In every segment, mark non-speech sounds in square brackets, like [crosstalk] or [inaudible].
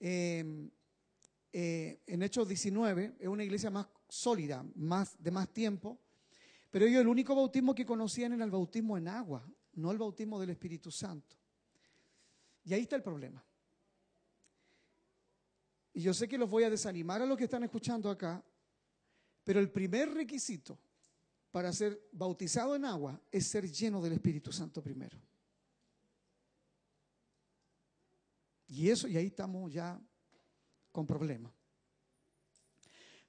eh, eh, en Hechos 19, es una iglesia más sólida, más, de más tiempo, pero ellos el único bautismo que conocían era el bautismo en agua, no el bautismo del Espíritu Santo. Y ahí está el problema. Y yo sé que los voy a desanimar a los que están escuchando acá, pero el primer requisito para ser bautizado en agua es ser lleno del Espíritu Santo primero. Y eso, y ahí estamos ya con problemas.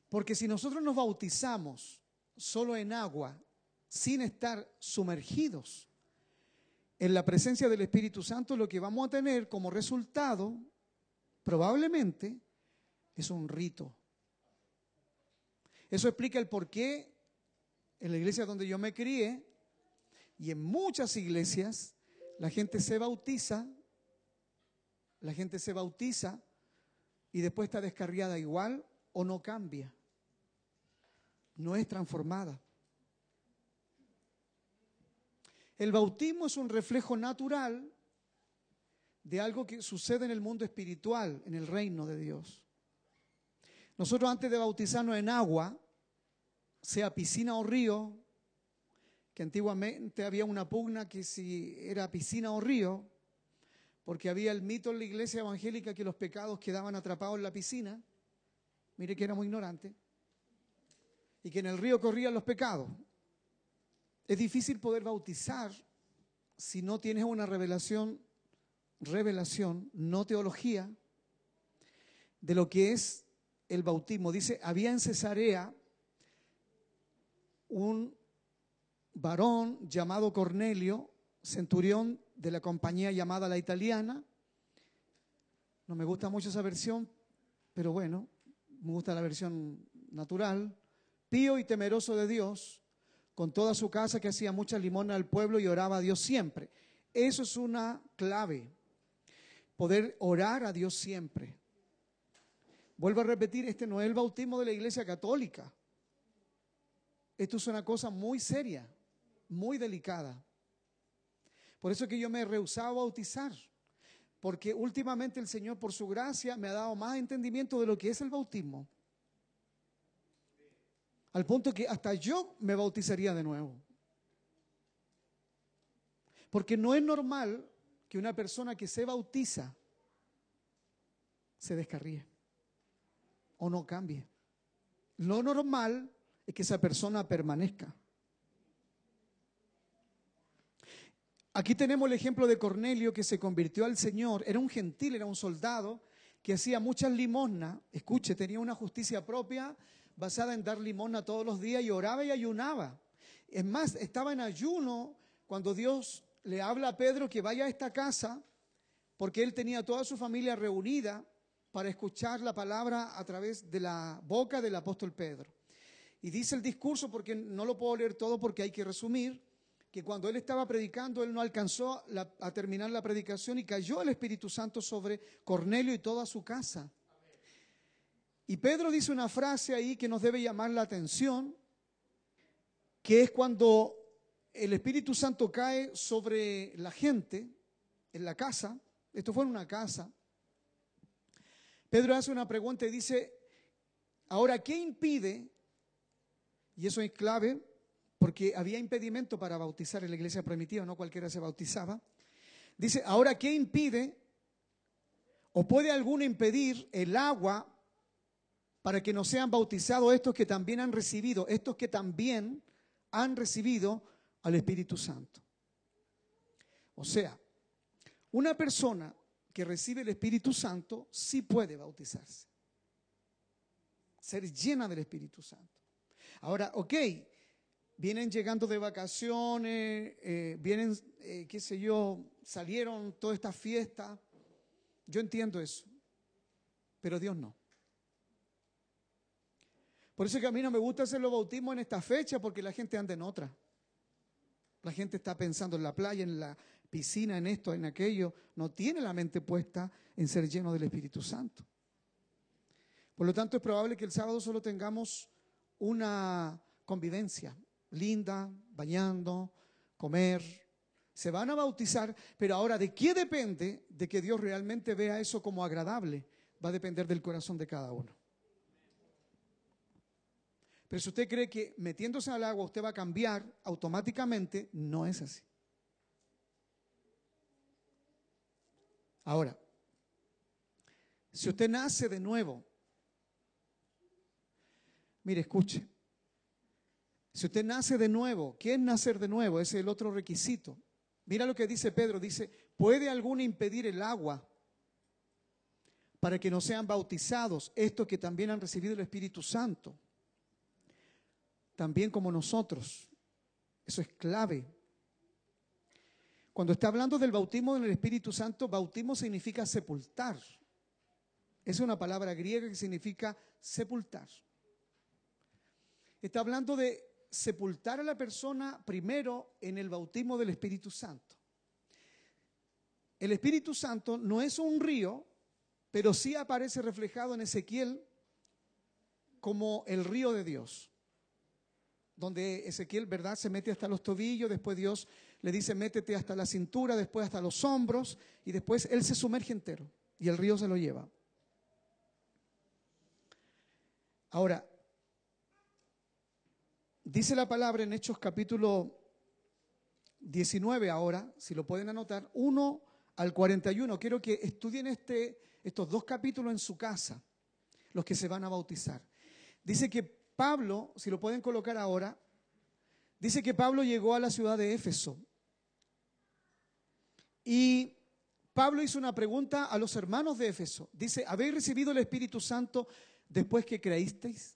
Porque si nosotros nos bautizamos solo en agua, sin estar sumergidos en la presencia del Espíritu Santo, lo que vamos a tener como resultado, probablemente, es un rito. Eso explica el por qué en la iglesia donde yo me crié y en muchas iglesias la gente se bautiza, la gente se bautiza y después está descarriada igual o no cambia, no es transformada. El bautismo es un reflejo natural de algo que sucede en el mundo espiritual, en el reino de Dios. Nosotros antes de bautizarnos en agua, sea piscina o río, que antiguamente había una pugna que si era piscina o río, porque había el mito en la iglesia evangélica que los pecados quedaban atrapados en la piscina, mire que era muy ignorante, y que en el río corrían los pecados. Es difícil poder bautizar si no tienes una revelación, revelación, no teología, de lo que es el bautismo. Dice, había en Cesarea un varón llamado Cornelio, centurión de la compañía llamada La Italiana. No me gusta mucho esa versión, pero bueno, me gusta la versión natural. Pío y temeroso de Dios, con toda su casa que hacía mucha limona al pueblo y oraba a Dios siempre. Eso es una clave, poder orar a Dios siempre. Vuelvo a repetir, este no es el bautismo de la Iglesia Católica. Esto es una cosa muy seria, muy delicada. Por eso que yo me he rehusado a bautizar, porque últimamente el Señor por su gracia me ha dado más entendimiento de lo que es el bautismo. Al punto que hasta yo me bautizaría de nuevo. Porque no es normal que una persona que se bautiza se descarríe o no cambie. Lo normal es que esa persona permanezca. Aquí tenemos el ejemplo de Cornelio que se convirtió al Señor. Era un gentil, era un soldado que hacía muchas limosnas. Escuche, tenía una justicia propia basada en dar limosna todos los días y oraba y ayunaba. Es más, estaba en ayuno cuando Dios le habla a Pedro que vaya a esta casa porque él tenía toda su familia reunida para escuchar la palabra a través de la boca del apóstol Pedro. Y dice el discurso, porque no lo puedo leer todo porque hay que resumir, que cuando él estaba predicando, él no alcanzó a terminar la predicación y cayó el Espíritu Santo sobre Cornelio y toda su casa. Y Pedro dice una frase ahí que nos debe llamar la atención, que es cuando el Espíritu Santo cae sobre la gente en la casa, esto fue en una casa, Pedro hace una pregunta y dice, ahora, ¿qué impide y eso es clave porque había impedimento para bautizar en la iglesia primitiva, no cualquiera se bautizaba. Dice, ahora, ¿qué impide o puede alguno impedir el agua para que no sean bautizados estos que también han recibido, estos que también han recibido al Espíritu Santo? O sea, una persona que recibe el Espíritu Santo sí puede bautizarse, ser llena del Espíritu Santo. Ahora, ok, vienen llegando de vacaciones, eh, vienen, eh, qué sé yo, salieron toda esta fiesta. Yo entiendo eso, pero Dios no. Por eso que a mí no me gusta hacer los bautismos en esta fecha, porque la gente anda en otra. La gente está pensando en la playa, en la piscina, en esto, en aquello. No tiene la mente puesta en ser lleno del Espíritu Santo. Por lo tanto, es probable que el sábado solo tengamos una convivencia linda, bañando, comer. Se van a bautizar, pero ahora, ¿de qué depende de que Dios realmente vea eso como agradable? va a depender del corazón de cada uno. Pero si usted cree que metiéndose al agua usted va a cambiar automáticamente, no es así. Ahora, si usted nace de nuevo, mire, escuche, si usted nace de nuevo, ¿qué es nacer de nuevo? Ese es el otro requisito. Mira lo que dice Pedro, dice, ¿puede alguno impedir el agua para que no sean bautizados estos que también han recibido el Espíritu Santo? También como nosotros. Eso es clave. Cuando está hablando del bautismo en el Espíritu Santo, bautismo significa sepultar. Es una palabra griega que significa sepultar. Está hablando de sepultar a la persona primero en el bautismo del Espíritu Santo. El Espíritu Santo no es un río, pero sí aparece reflejado en Ezequiel como el río de Dios, donde Ezequiel, ¿verdad?, se mete hasta los tobillos, después Dios le dice, métete hasta la cintura, después hasta los hombros, y después él se sumerge entero y el río se lo lleva. Ahora, dice la palabra en Hechos capítulo 19 ahora, si lo pueden anotar, 1 al 41. Quiero que estudien este, estos dos capítulos en su casa, los que se van a bautizar. Dice que Pablo, si lo pueden colocar ahora, dice que Pablo llegó a la ciudad de Éfeso y Pablo hizo una pregunta a los hermanos de Éfeso. Dice, ¿habéis recibido el Espíritu Santo después que creísteis?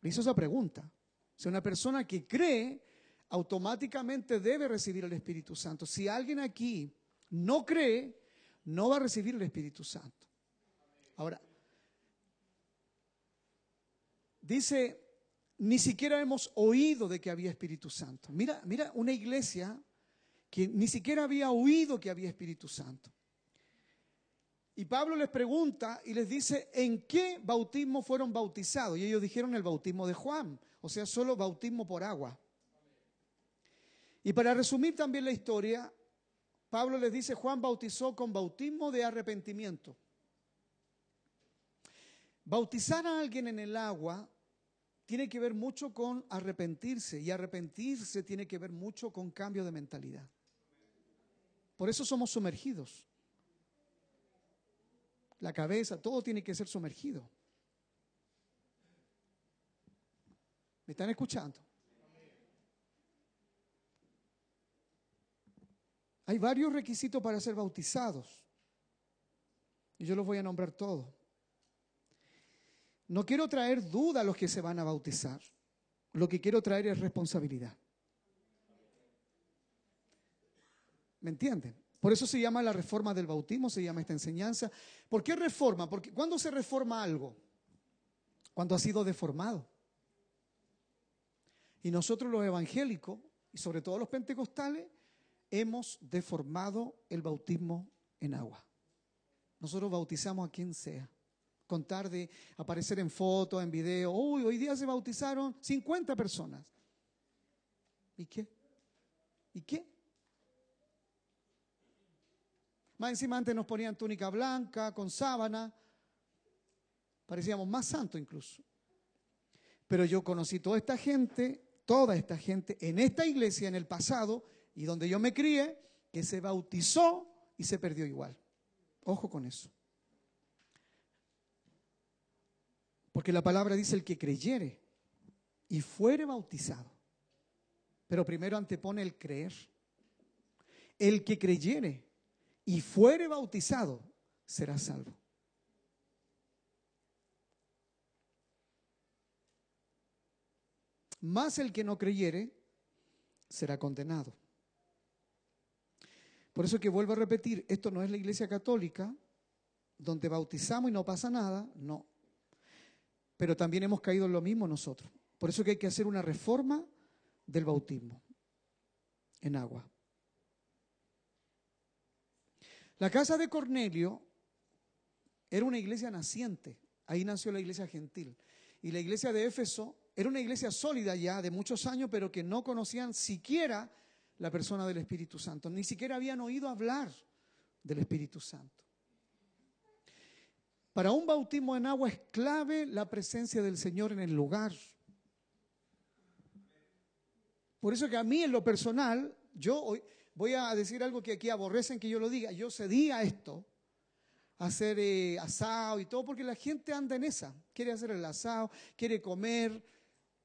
Le hizo esa pregunta. O sea, una persona que cree automáticamente debe recibir el Espíritu Santo. Si alguien aquí no cree, no va a recibir el Espíritu Santo. Ahora, dice, ni siquiera hemos oído de que había Espíritu Santo. Mira, mira una iglesia que ni siquiera había oído que había Espíritu Santo. Y Pablo les pregunta y les dice, ¿en qué bautismo fueron bautizados? Y ellos dijeron el bautismo de Juan, o sea, solo bautismo por agua. Y para resumir también la historia, Pablo les dice, Juan bautizó con bautismo de arrepentimiento. Bautizar a alguien en el agua tiene que ver mucho con arrepentirse y arrepentirse tiene que ver mucho con cambio de mentalidad. Por eso somos sumergidos. La cabeza, todo tiene que ser sumergido. ¿Me están escuchando? Hay varios requisitos para ser bautizados. Y yo los voy a nombrar todos. No quiero traer duda a los que se van a bautizar. Lo que quiero traer es responsabilidad. ¿Me entienden? Por eso se llama la reforma del bautismo, se llama esta enseñanza. ¿Por qué reforma? Porque ¿cuándo se reforma algo? Cuando ha sido deformado. Y nosotros los evangélicos, y sobre todo los pentecostales, hemos deformado el bautismo en agua. Nosotros bautizamos a quien sea. Contar de aparecer en fotos, en video. Uy, hoy día se bautizaron 50 personas. ¿Y qué? ¿Y qué? Más encima antes nos ponían túnica blanca, con sábana. Parecíamos más santos incluso. Pero yo conocí toda esta gente, toda esta gente en esta iglesia en el pasado y donde yo me crié, que se bautizó y se perdió igual. Ojo con eso. Porque la palabra dice el que creyere y fuere bautizado. Pero primero antepone el creer. El que creyere y fuere bautizado, será salvo. Más el que no creyere, será condenado. Por eso que vuelvo a repetir, esto no es la iglesia católica, donde bautizamos y no pasa nada, no. Pero también hemos caído en lo mismo nosotros. Por eso que hay que hacer una reforma del bautismo en agua. La casa de Cornelio era una iglesia naciente, ahí nació la iglesia gentil. Y la iglesia de Éfeso era una iglesia sólida ya de muchos años, pero que no conocían siquiera la persona del Espíritu Santo, ni siquiera habían oído hablar del Espíritu Santo. Para un bautismo en agua es clave la presencia del Señor en el lugar. Por eso que a mí en lo personal, yo hoy voy a decir algo que aquí aborrecen que yo lo diga, yo cedí a esto, hacer eh, asado y todo, porque la gente anda en esa, quiere hacer el asado, quiere comer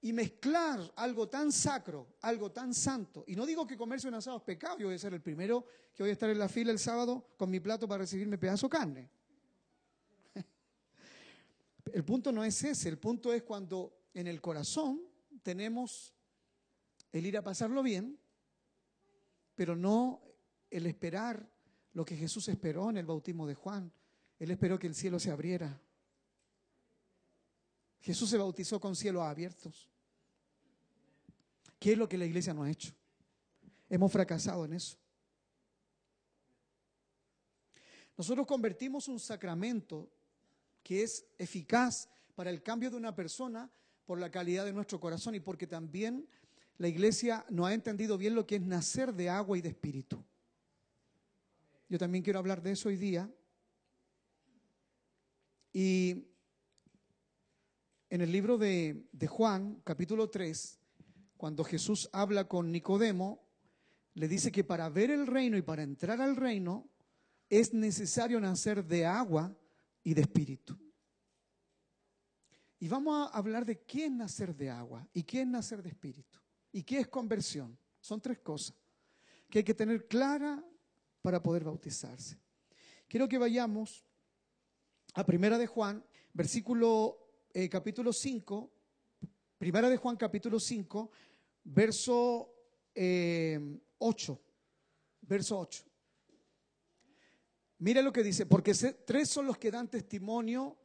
y mezclar algo tan sacro, algo tan santo. Y no digo que comerse un asado es pecado, yo voy a ser el primero que voy a estar en la fila el sábado con mi plato para recibirme pedazo de carne. [laughs] El punto no es ese, el punto es cuando en el corazón tenemos el ir a pasarlo bien, pero no el esperar lo que Jesús esperó en el bautismo de Juan. Él esperó que el cielo se abriera. Jesús se bautizó con cielos abiertos. ¿Qué es lo que la iglesia no ha hecho? Hemos fracasado en eso. Nosotros convertimos un sacramento que es eficaz para el cambio de una persona por la calidad de nuestro corazón y porque también la iglesia no ha entendido bien lo que es nacer de agua y de espíritu. Yo también quiero hablar de eso hoy día. Y en el libro de, Juan, capítulo 3, cuando Jesús habla con Nicodemo, le dice que para ver el reino y para entrar al reino es necesario nacer de agua y de espíritu. Y vamos a hablar de qué es nacer de agua y qué es nacer de espíritu. ¿Y qué es conversión? Son tres cosas que hay que tener clara para poder bautizarse. Quiero que vayamos a Primera de Juan, versículo eh, capítulo 5, Primera de Juan capítulo 5, verso 8, eh, verso 8. Mira lo que dice, porque tres son los que dan testimonio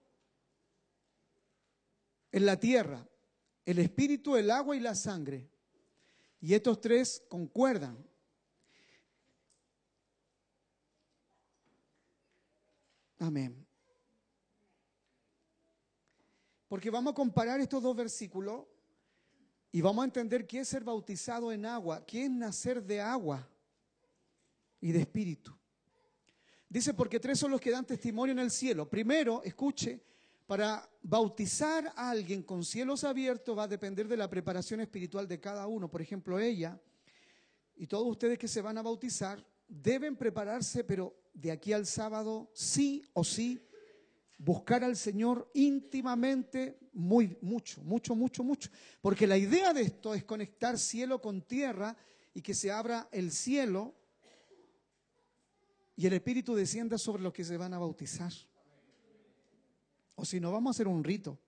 en la tierra, el espíritu, el agua y la sangre. Y estos tres concuerdan. Amén. Porque vamos a comparar estos dos versículos y vamos a entender qué es ser bautizado en agua, qué es nacer de agua y de espíritu. Dice, porque tres son los que dan testimonio en el cielo. Primero, escuche, para bautizar a alguien con cielos abiertos va a depender de la preparación espiritual de cada uno. Por ejemplo, ella y todos ustedes que se van a bautizar deben prepararse, pero de aquí al sábado sí o sí buscar al Señor íntimamente, muy, mucho, mucho, mucho, mucho. Porque la idea de esto es conectar cielo con tierra y que se abra el cielo y el Espíritu descienda sobre los que se van a bautizar. O si no, vamos a hacer un rito.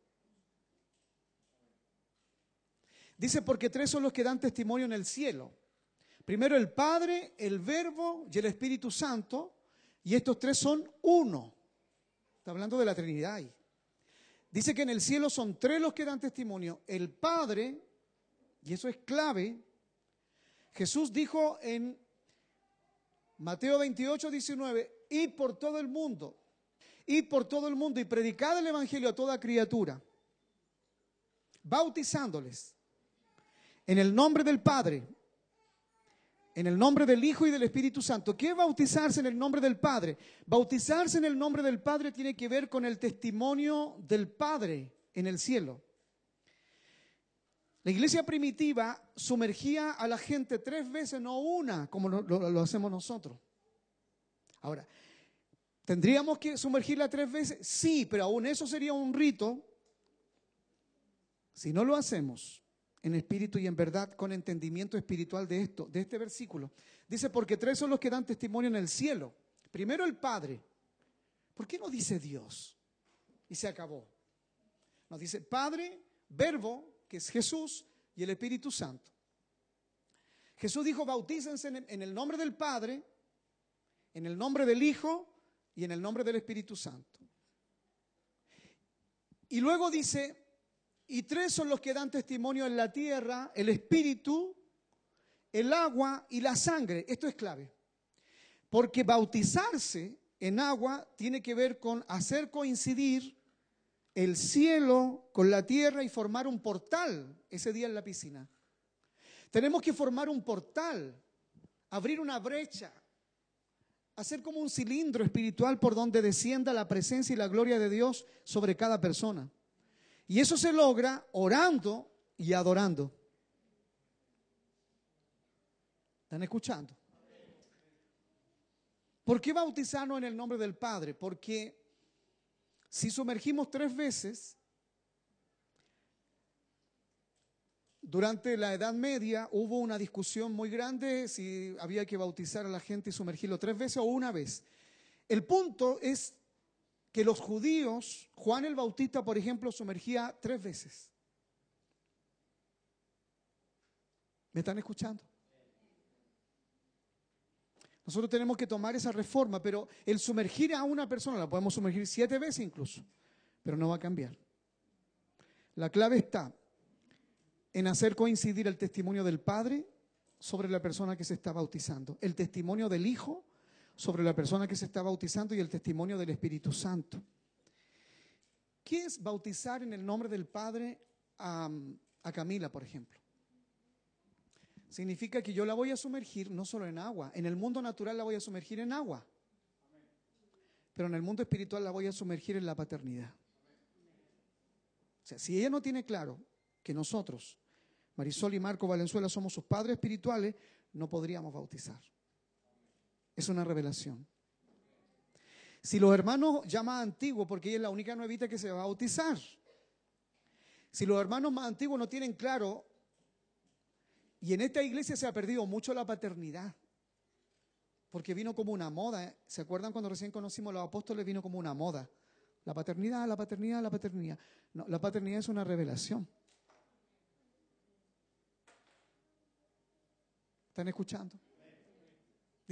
Dice, porque tres son los que dan testimonio en el cielo. Primero el Padre, el Verbo y el Espíritu Santo. Y estos tres son uno. Está hablando de la Trinidad. Dice que en el cielo son tres los que dan testimonio. El Padre, y eso es clave. Jesús dijo en Mateo 28, 19, y por todo el mundo y por todo el mundo y predicad el Evangelio a toda criatura, bautizándoles en el nombre del Padre, en el nombre del Hijo y del Espíritu Santo. ¿Qué es bautizarse en el nombre del Padre? Bautizarse en el nombre del Padre tiene que ver con el testimonio del Padre en el cielo. La iglesia primitiva sumergía a la gente tres veces, no una, como lo, lo hacemos nosotros. Ahora, ¿Tendríamos que sumergirla tres veces? Sí, pero aún eso sería un rito. Si no lo hacemos en espíritu y en verdad, con entendimiento espiritual de esto, de este versículo. Dice, porque tres son los que dan testimonio en el cielo. Primero el Padre. ¿Por qué no dice Dios? Y se acabó. Nos dice Padre, Verbo, que es Jesús, y el Espíritu Santo. Jesús dijo, bautícense en el nombre del Padre, en el nombre del Hijo y en el nombre del Espíritu Santo. Y luego dice, y tres son los que dan testimonio en la tierra, el Espíritu, el agua y la sangre. Esto es clave. Porque bautizarse en agua tiene que ver con hacer coincidir el cielo con la tierra y formar un portal ese día en la piscina. Tenemos que formar un portal, abrir una brecha hacer como un cilindro espiritual por donde descienda la presencia y la gloria de Dios sobre cada persona. Y eso se logra orando y adorando. ¿Están escuchando? ¿Por qué bautizarnos en el nombre del Padre? Porque si sumergimos tres veces, durante la Edad Media hubo una discusión muy grande si había que bautizar a la gente y sumergirlo tres veces o una vez. El punto es que los judíos, Juan el Bautista, por ejemplo, sumergía tres veces. ¿Me están escuchando? Nosotros tenemos que tomar esa reforma, pero el sumergir a una persona, la podemos sumergir siete veces incluso, pero no va a cambiar. La clave está en hacer coincidir el testimonio del Padre sobre la persona que se está bautizando, el testimonio del Hijo sobre la persona que se está bautizando y el testimonio del Espíritu Santo. ¿Qué es bautizar en el nombre del Padre a, a Camila, por ejemplo? significa que yo la voy a sumergir no solo en agua, en el mundo natural la voy a sumergir en agua, pero en el mundo espiritual la voy a sumergir en la paternidad. O sea, si ella no tiene claro que nosotros, Marisol y Marco Valenzuela, somos sus padres espirituales, no podríamos bautizar. Es una revelación. Si los hermanos ya más antiguos, porque ella es la única nuevita que se va a bautizar, si los hermanos más antiguos no tienen claro y en esta iglesia se ha perdido mucho la paternidad, porque vino como una moda. ¿Se acuerdan cuando recién conocimos a los apóstoles? Vino como una moda. La paternidad, la paternidad, la paternidad. No, la paternidad es una revelación. ¿Están escuchando?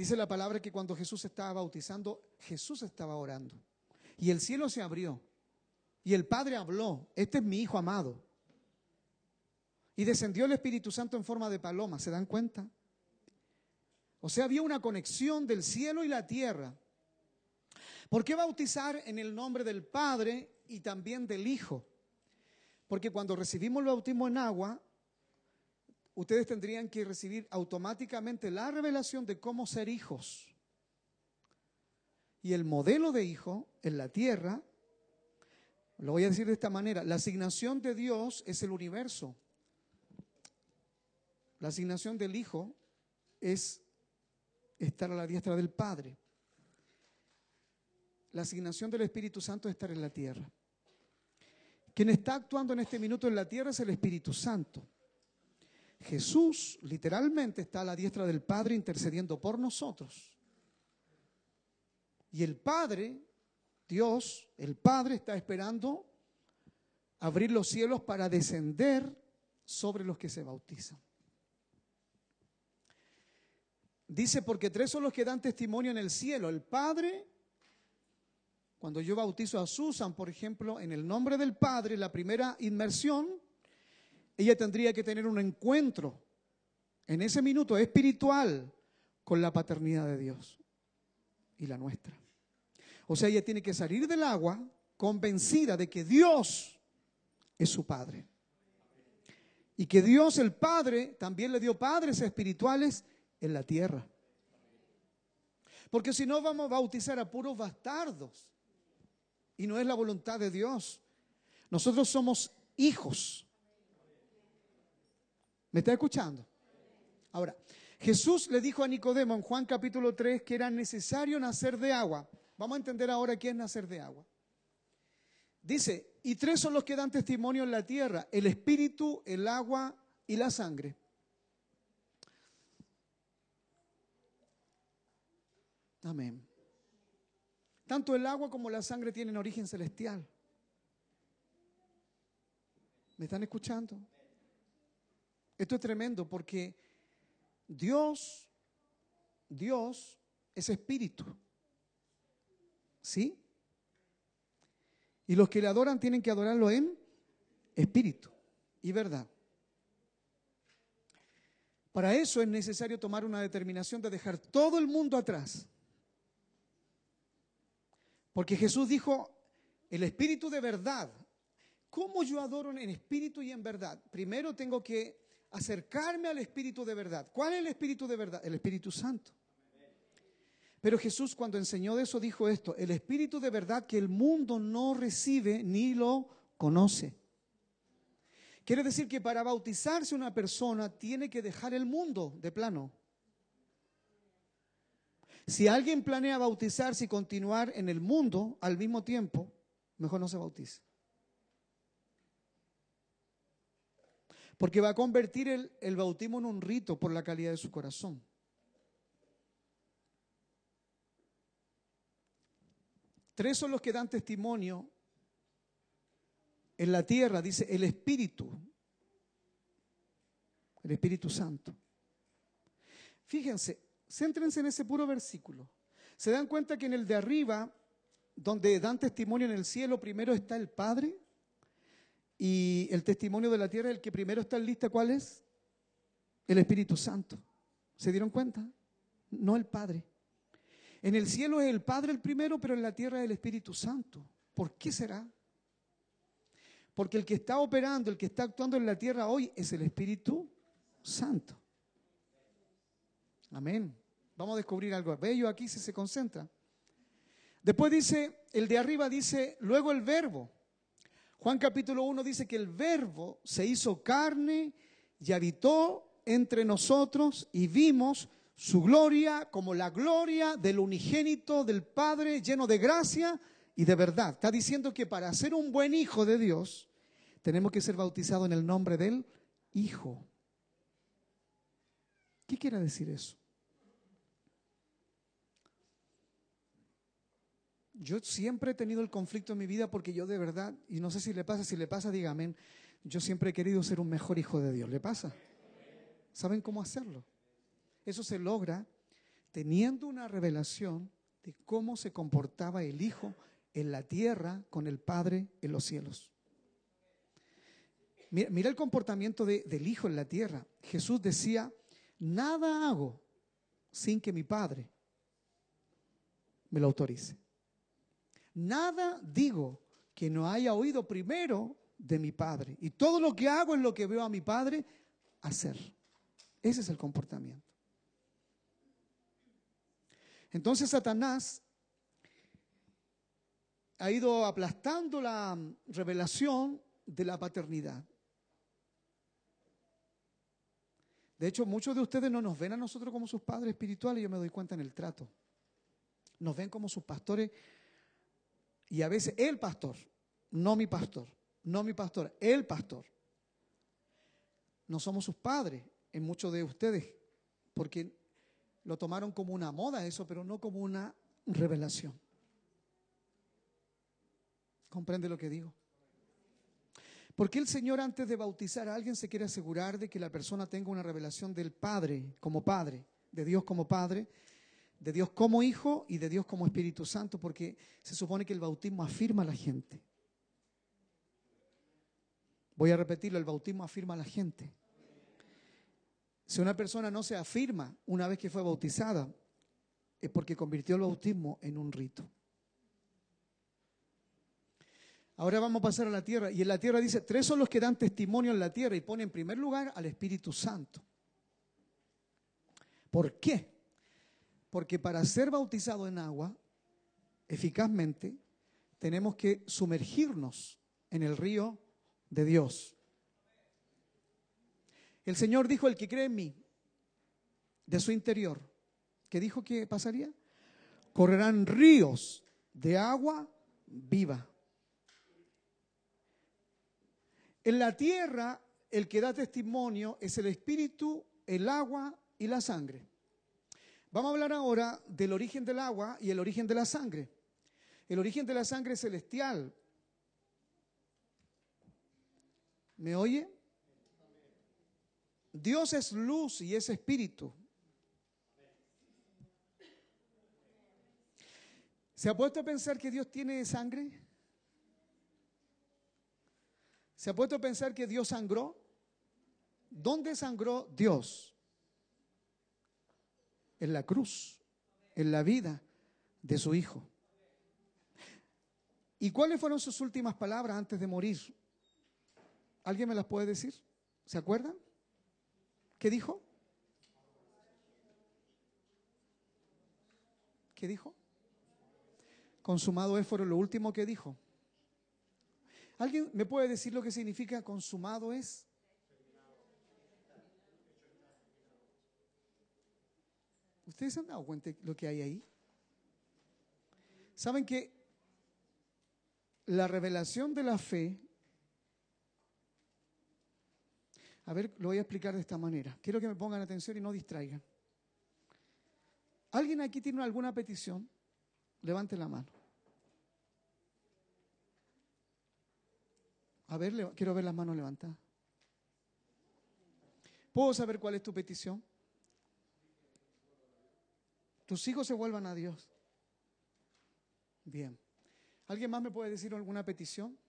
Dice la palabra que cuando Jesús estaba bautizando, Jesús estaba orando. Y el cielo se abrió. Y el Padre habló, este es mi Hijo amado, y descendió el Espíritu Santo en forma de paloma, ¿se dan cuenta? O sea, había una conexión del cielo y la tierra. ¿Por qué bautizar en el nombre del Padre y también del Hijo? Porque cuando recibimos el bautismo en agua, ustedes tendrían que recibir automáticamente la revelación de cómo ser hijos. Y el modelo de hijo en la tierra, lo voy a decir de esta manera, la asignación de Dios es el universo. La asignación del Hijo es estar a la diestra del Padre. La asignación del Espíritu Santo es estar en la tierra. Quien está actuando en este minuto en la tierra es el Espíritu Santo. Jesús literalmente está a la diestra del Padre intercediendo por nosotros. Y el Padre, Dios, el Padre está esperando abrir los cielos para descender sobre los que se bautizan. Dice, porque tres son los que dan testimonio en el cielo. El Padre, cuando yo bautizo a Susan, por ejemplo, en el nombre del Padre, la primera inmersión, ella tendría que tener un encuentro en ese minuto espiritual con la paternidad de Dios y la nuestra. O sea, ella tiene que salir del agua convencida de que Dios es su Padre. Y que Dios el Padre también le dio padres espirituales en la tierra. Porque si no vamos a bautizar a puros bastardos. Y no es la voluntad de Dios. Nosotros somos hijos. ¿Me está escuchando? Ahora, Jesús le dijo a Nicodemo en Juan capítulo 3 que era necesario nacer de agua. Vamos a entender ahora qué es nacer de agua. Dice, y tres son los que dan testimonio en la tierra, el espíritu, el agua y la sangre. Amén. Tanto el agua como la sangre tienen origen celestial. ¿Me están escuchando? Esto es tremendo porque Dios, Dios es espíritu. ¿Sí? Y los que le adoran tienen que adorarlo en espíritu y verdad. Para eso es necesario tomar una determinación de dejar todo el mundo atrás porque Jesús dijo, el espíritu de verdad. ¿Cómo yo adoro en espíritu y en verdad? Primero tengo que acercarme al espíritu de verdad. ¿Cuál es el espíritu de verdad? El Espíritu Santo. Pero Jesús cuando enseñó de eso dijo esto, el Espíritu de verdad que el mundo no recibe ni lo conoce. Quiere decir que para bautizarse una persona tiene que dejar el mundo de plano. Si alguien planea bautizarse y continuar en el mundo al mismo tiempo, mejor no se bautice. Porque va a convertir el, el bautismo en un rito por la calidad de su corazón. Tres son los que dan testimonio en la tierra, dice el Espíritu, el Espíritu Santo. Fíjense, céntrense en ese puro versículo. Se dan cuenta que en el de arriba, donde dan testimonio en el cielo, primero está el Padre y el testimonio de la tierra, el que primero está en lista, ¿cuál es? El Espíritu Santo. ¿Se dieron cuenta? No el Padre. En el cielo es el Padre el primero, pero en la tierra es el Espíritu Santo. ¿Por qué será? Porque el que está operando, el que está actuando en la tierra hoy es el Espíritu Santo. Amén. Vamos a descubrir algo bello aquí si se concentra. Después dice, el de arriba dice, luego el verbo. Juan capítulo 1 dice que el verbo se hizo carne y habitó entre nosotros y vimos su gloria como la gloria del unigénito del Padre lleno de gracia y de verdad. Está diciendo que para ser un buen hijo de Dios tenemos que ser bautizados en el nombre del Hijo. ¿Qué quiere decir eso? Yo siempre he tenido el conflicto en mi vida porque yo de verdad, y no sé si le pasa, si le pasa, dígame, yo siempre he querido ser un mejor hijo de Dios. ¿Le pasa? ¿Saben cómo hacerlo? Eso se logra teniendo una revelación de cómo se comportaba el Hijo en la tierra con el Padre en los cielos. Mira, el comportamiento del Hijo en la tierra. Jesús decía, nada hago sin que mi Padre me lo autorice. Nada digo que no haya oído primero de mi Padre. Y todo lo que hago es lo que veo a mi Padre hacer. Ese es el comportamiento. Entonces Satanás ha ido aplastando la revelación de la paternidad. De hecho, muchos de ustedes no nos ven a nosotros como sus padres espirituales, yo me doy cuenta en el trato. Nos ven como sus pastores y a veces el pastor, no mi pastor, no mi pastor, el pastor. No somos sus padres en muchos de ustedes, porque lo tomaron como una moda eso, pero no como una revelación. ¿Comprende lo que digo? Porque el Señor antes de bautizar a alguien se quiere asegurar de que la persona tenga una revelación del Padre como Padre, de Dios como Padre, de Dios como Hijo y de Dios como Espíritu Santo, porque se supone que el bautismo afirma a la gente. Voy a repetirlo, el bautismo afirma a la gente. Si una persona no se afirma una vez que fue bautizada, es porque convirtió el bautismo en un rito. Ahora vamos a pasar a la tierra. Y en la tierra dice, tres son los que dan testimonio en la tierra y pone en primer lugar al Espíritu Santo. ¿Por qué? Porque para ser bautizado en agua, eficazmente, tenemos que sumergirnos en el río de Dios. El Señor dijo, el que cree en mí, de su interior, ¿qué dijo que pasaría? Correrán ríos de agua viva. En la tierra, el que da testimonio es el espíritu, el agua y la sangre. Vamos a hablar ahora del origen del agua y el origen de la sangre. El origen de la sangre es celestial. ¿Me oye? Dios es luz y es espíritu. ¿Se ha puesto a pensar que Dios tiene sangre? ¿Se ha puesto a pensar que Dios sangró? ¿Dónde sangró Dios? En la cruz, en la vida de su Hijo. ¿Y cuáles fueron sus últimas palabras antes de morir? ¿Alguien me las puede decir? ¿Se acuerdan? ¿Qué dijo? ¿Qué dijo? Consumado es, fue lo último que dijo. ¿Alguien me puede decir lo que significa consumado es? ¿Ustedes han dado cuenta de lo que hay ahí? ¿Saben que la revelación de la fe, a ver, lo voy a explicar de esta manera. Quiero que me pongan atención y no distraigan. ¿Alguien aquí tiene alguna petición? Levante la mano. A ver, quiero ver las manos levantadas. ¿Puedo saber cuál es tu petición? Tus hijos se vuelvan a Dios. Bien. ¿Alguien más me puede decir alguna petición?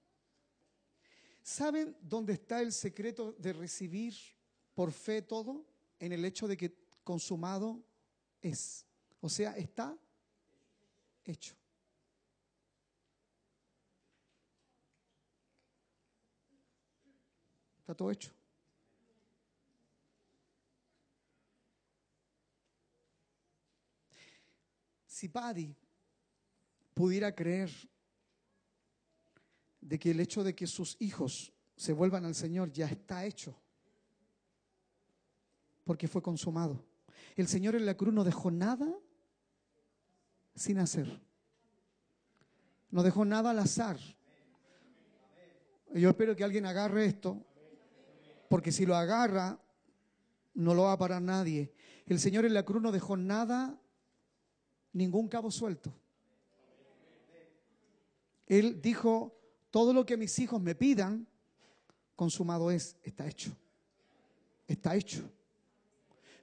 ¿Saben dónde está el secreto de recibir por fe todo? En el hecho de que consumado es. O sea, está hecho. Está todo hecho. Si Paddy pudiera creer de que el hecho de que sus hijos se vuelvan al Señor ya está hecho, porque fue consumado. El Señor en la cruz no dejó nada sin hacer. No dejó nada al azar. Yo espero que alguien agarre esto, porque si lo agarra, no lo va a parar nadie. El Señor en la cruz no dejó nada ningún cabo suelto. Él dijo, todo lo que mis hijos me pidan, consumado es, está hecho. Está hecho.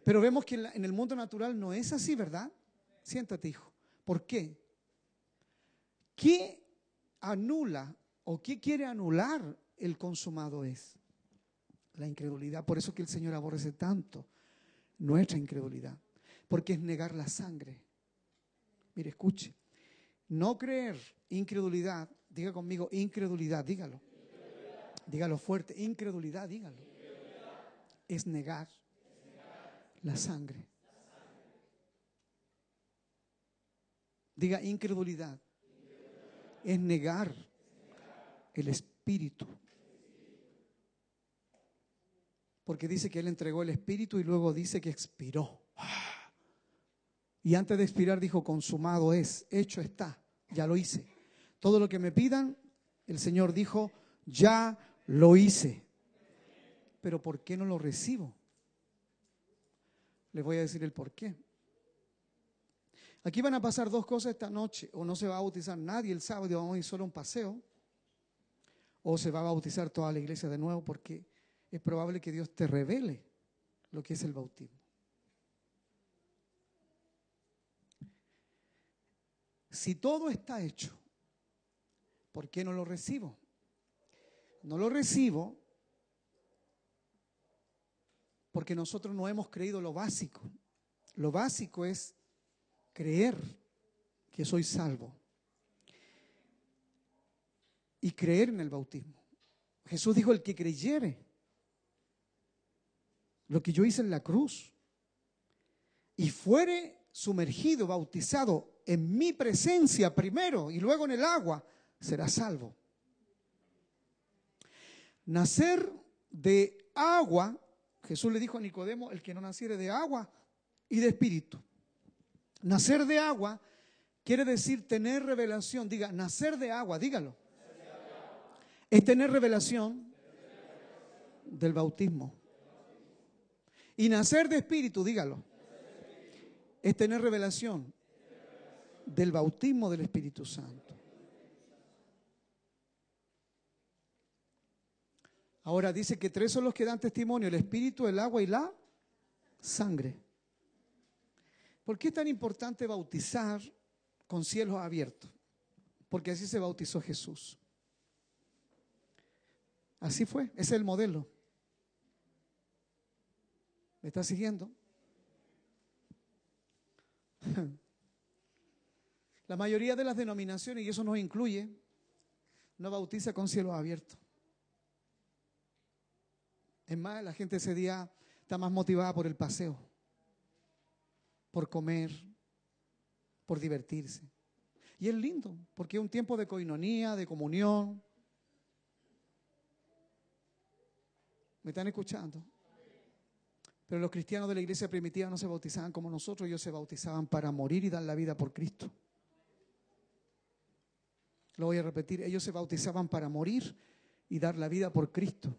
Pero vemos que en, el mundo natural no es así, ¿verdad? Siéntate, hijo. ¿Por qué? ¿Qué anula o qué quiere anular el consumado es? La incredulidad. Por eso que el Señor aborrece tanto nuestra incredulidad. Porque es negar la sangre. Mire, escuche. No creer, incredulidad, diga conmigo, incredulidad, dígalo. Dígalo fuerte, incredulidad, dígalo. Es negar, la sangre. Diga incredulidad. Es negar el espíritu. Porque dice que Él entregó el espíritu y luego dice que expiró. Y antes de expirar dijo, consumado es, hecho está, ya lo hice. Todo lo que me pidan, el Señor dijo, ya lo hice. Pero ¿por qué no lo recibo? Les voy a decir el por qué. Aquí van a pasar dos cosas esta noche. O no se va a bautizar nadie el sábado vamos a ir solo un paseo. O se va a bautizar toda la iglesia de nuevo porque es probable que Dios te revele lo que es el bautismo. Si todo está hecho, ¿por qué no lo recibo? No lo recibo porque nosotros no hemos creído lo básico. Lo básico es creer que soy salvo y creer en el bautismo. Jesús dijo, el que creyere lo que yo hice en la cruz y fuere sumergido, bautizado en mi presencia primero y luego en el agua, será salvo. Nacer de agua, Jesús le dijo a Nicodemo, el que no naciere de agua y de espíritu. Nacer de agua quiere decir tener revelación. Diga, nacer de agua, dígalo. Es tener revelación del bautismo. Y nacer de espíritu, dígalo. Es tener revelación del bautismo del Espíritu Santo. Ahora dice que tres son los que dan testimonio, el Espíritu, el agua y la sangre. ¿Por qué es tan importante bautizar con cielos abiertos? Porque así se bautizó Jesús. Así fue, ese es el modelo. ¿Me está siguiendo? [laughs] La mayoría de las denominaciones, y eso nos incluye, no bautiza con cielo abierto. Es más, la gente ese día está más motivada por el paseo, por comer, por divertirse. Y es lindo, porque es un tiempo de coinonía, de comunión. ¿Me están escuchando? Pero los cristianos de la iglesia primitiva no se bautizaban como nosotros, ellos se bautizaban para morir y dar la vida por Cristo. Lo voy a repetir, ellos se bautizaban para morir y dar la vida por Cristo.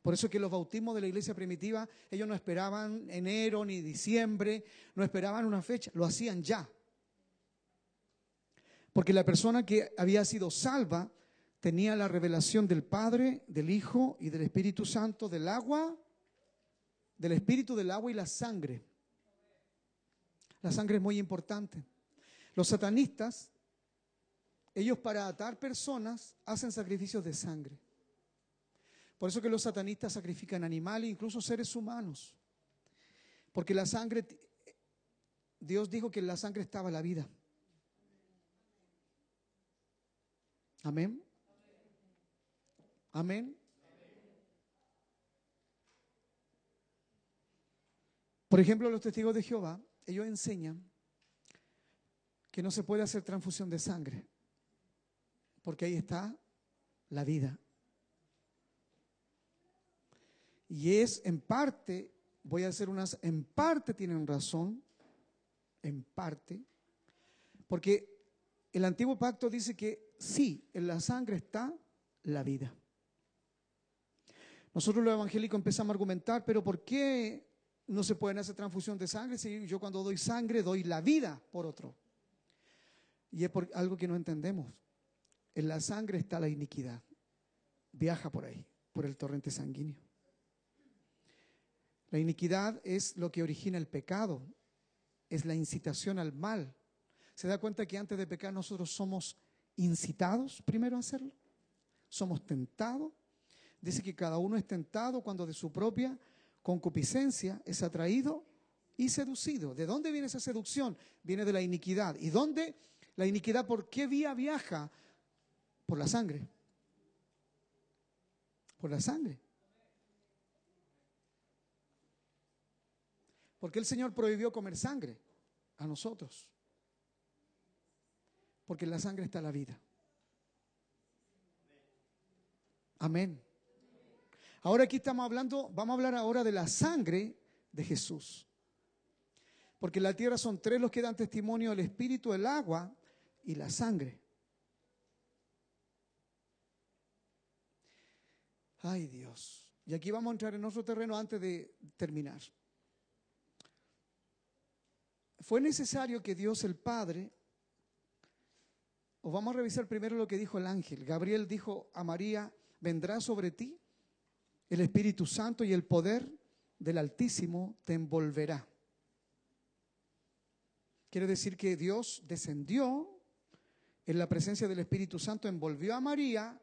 Por eso que los bautismos de la iglesia primitiva, ellos no esperaban enero ni diciembre, no esperaban una fecha, lo hacían ya. Porque la persona que había sido salva tenía la revelación del Padre, del Hijo y del Espíritu Santo, del agua, del Espíritu, del agua y la sangre. La sangre es muy importante. Los satanistas, ellos para atar personas hacen sacrificios de sangre. Por eso que los satanistas sacrifican animales, incluso seres humanos. Porque la sangre, Dios dijo que en la sangre estaba la vida. Amén. Amén. Por ejemplo, los testigos de Jehová, ellos enseñan que no se puede hacer transfusión de sangre, porque ahí está la vida. Y es en parte, voy a hacer unas, en parte tienen razón, en parte, porque el antiguo pacto dice que sí, en la sangre está la vida. Nosotros los evangélicos empezamos a argumentar, pero ¿por qué no se puede hacer transfusión de sangre si yo cuando doy sangre doy la vida por otro? Y es por algo que no entendemos. En la sangre está la iniquidad. Viaja por ahí, por el torrente sanguíneo. La iniquidad es lo que origina el pecado, es la incitación al mal. ¿Se da cuenta que antes de pecar nosotros somos incitados primero a hacerlo? Somos tentados. Dice que cada uno es tentado cuando de su propia concupiscencia es atraído y seducido. ¿De dónde viene esa seducción? Viene de la iniquidad. ¿Y dónde? La iniquidad, ¿por qué vía viaja? Por la sangre. Por la sangre. Porque el Señor prohibió comer sangre a nosotros porque en la sangre está la vida. Amén. Ahora aquí estamos hablando, vamos a hablar ahora de la sangre de Jesús. Porque en la tierra son tres los que dan testimonio, el espíritu, el agua y la sangre. Ay Dios. Y aquí vamos a entrar en otro terreno antes de terminar. Fue necesario que Dios el Padre o vamos a revisar primero lo que dijo el ángel. Gabriel dijo a María, vendrá sobre ti el Espíritu Santo y el poder del Altísimo te envolverá. Quiere decir que Dios descendió en la presencia del Espíritu Santo, envolvió a María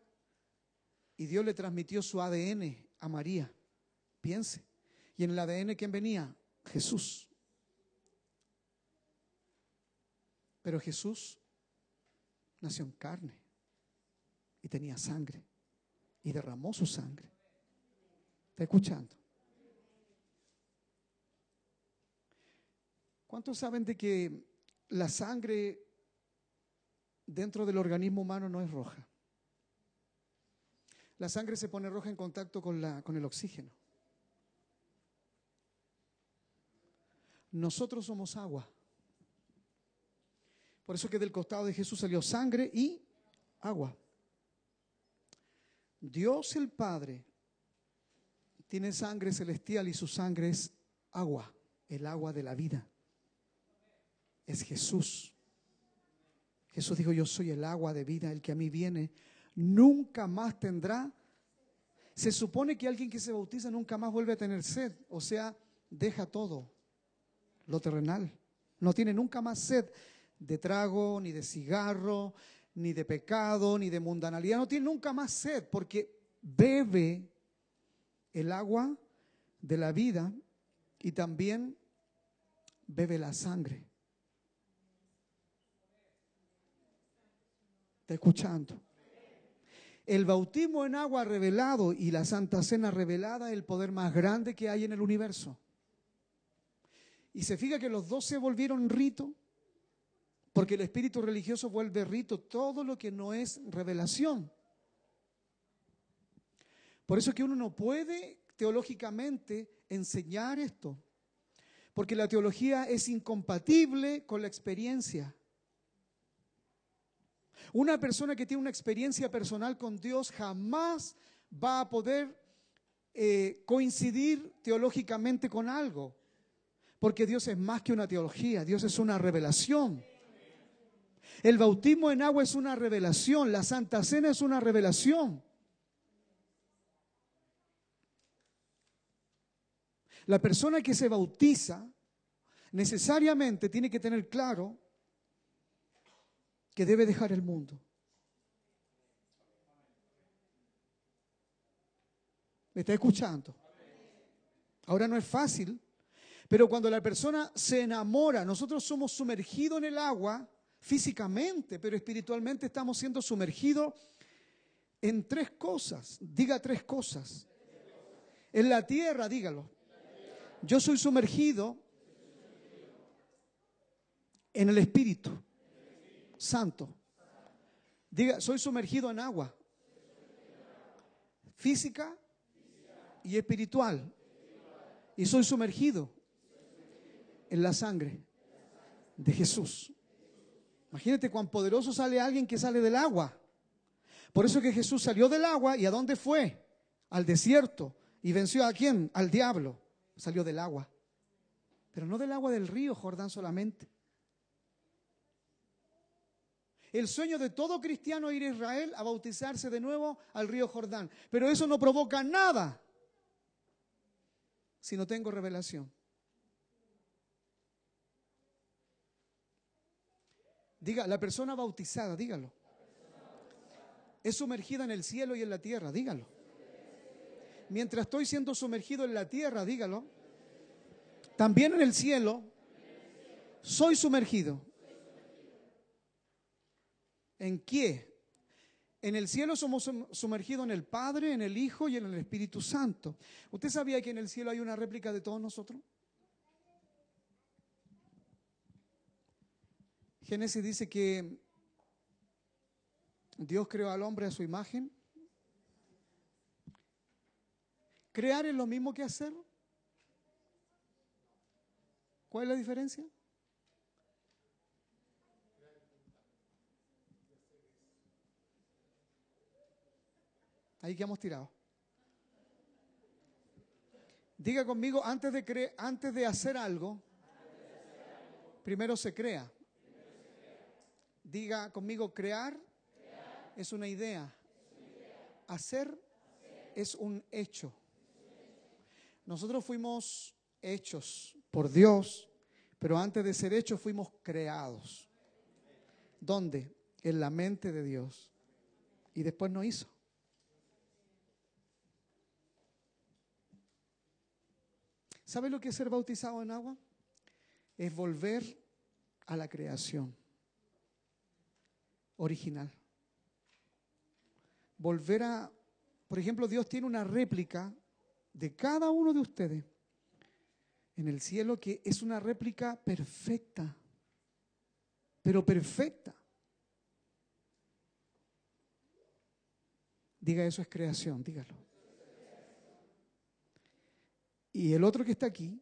y Dios le transmitió su ADN a María. Piense. Y en el ADN, ¿quién venía? Jesús. Pero Jesús nació en carne y tenía sangre y derramó su sangre. ¿Está escuchando? ¿Cuántos saben de que la sangre dentro del organismo humano no es roja? La sangre se pone roja en contacto con, la, con el oxígeno. Nosotros somos agua. Por eso que del costado de Jesús salió sangre y agua. Dios el Padre tiene sangre celestial y su sangre es agua, el agua de la vida. Es Jesús. Jesús dijo, yo soy el agua de vida, el que a mí viene, nunca más tendrá. Se supone que alguien que se bautiza nunca más vuelve a tener sed, o sea, deja todo, lo terrenal, no tiene nunca más sed de trago, ni de cigarro, ni de pecado, ni de mundanalidad. No tiene nunca más sed porque bebe el agua de la vida y también bebe la sangre. ¿Está escuchando? El bautismo en agua revelado y la Santa Cena revelada es el poder más grande que hay en el universo. Y se fija que los dos se volvieron rito Porque el espíritu religioso vuelve rito todo lo que no es revelación. Por eso es que uno no puede teológicamente enseñar esto. Porque la teología es incompatible con la experiencia. Una persona que tiene una experiencia personal con Dios jamás va a poder eh, coincidir teológicamente con algo. Porque Dios es más que una teología, Dios es una revelación. El bautismo en agua es una revelación, la Santa Cena es una revelación. La persona que se bautiza necesariamente tiene que tener claro que debe dejar el mundo. ¿Me está escuchando? Ahora no es fácil, pero cuando la persona se enamora, nosotros somos sumergidos en el agua físicamente, pero espiritualmente estamos siendo sumergidos en tres cosas. Diga tres cosas. En la tierra, dígalo. Yo soy sumergido en el Espíritu Santo. Diga, soy sumergido en agua. Física y espiritual. Y soy sumergido en la sangre de Jesús. Imagínate cuán poderoso sale alguien que sale del agua. Por eso que Jesús salió del agua y ¿a dónde fue? Al desierto. ¿Y venció a quién? Al diablo. Salió del agua. Pero no del agua del río Jordán solamente. El sueño de todo cristiano es ir a Israel a bautizarse de nuevo al río Jordán. Pero eso no provoca nada si no tengo revelación. Diga, la persona bautizada, dígalo. Es sumergida en el cielo y en la tierra, dígalo. Mientras estoy siendo sumergido en la tierra, dígalo. También en el cielo soy sumergido. ¿En qué? En el cielo somos sumergidos en el Padre, en el Hijo y en el Espíritu Santo. ¿Usted sabía que en el cielo hay una réplica de todos nosotros? Génesis dice que Dios creó al hombre a su imagen. ¿Crear es lo mismo que hacer? ¿Cuál es la diferencia? Ahí que hemos tirado. Diga conmigo, antes de, antes de hacer algo, primero se crea. Diga conmigo, crear, Es, una idea. Hacer, es un hecho. Nosotros fuimos hechos por Dios, pero antes de ser hechos fuimos creados. ¿Dónde? En la mente de Dios. Y después no hizo. ¿Sabe lo que es ser bautizado en agua? Es volver a la creación original. Volver a, por ejemplo, Dios tiene una réplica de cada uno de ustedes en el cielo que es una réplica perfecta, pero perfecta. Diga eso es creación, dígalo. Y el otro que está aquí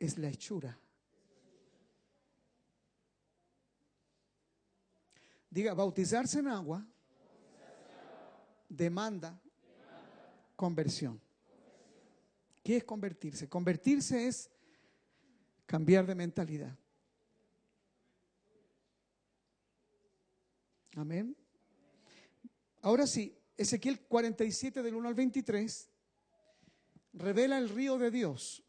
es la hechura. Diga, bautizarse en agua demanda conversión. ¿Qué es convertirse? Convertirse es cambiar de mentalidad. Amén. Ahora sí, Ezequiel 47 del 1 al 23 revela el río de Dios.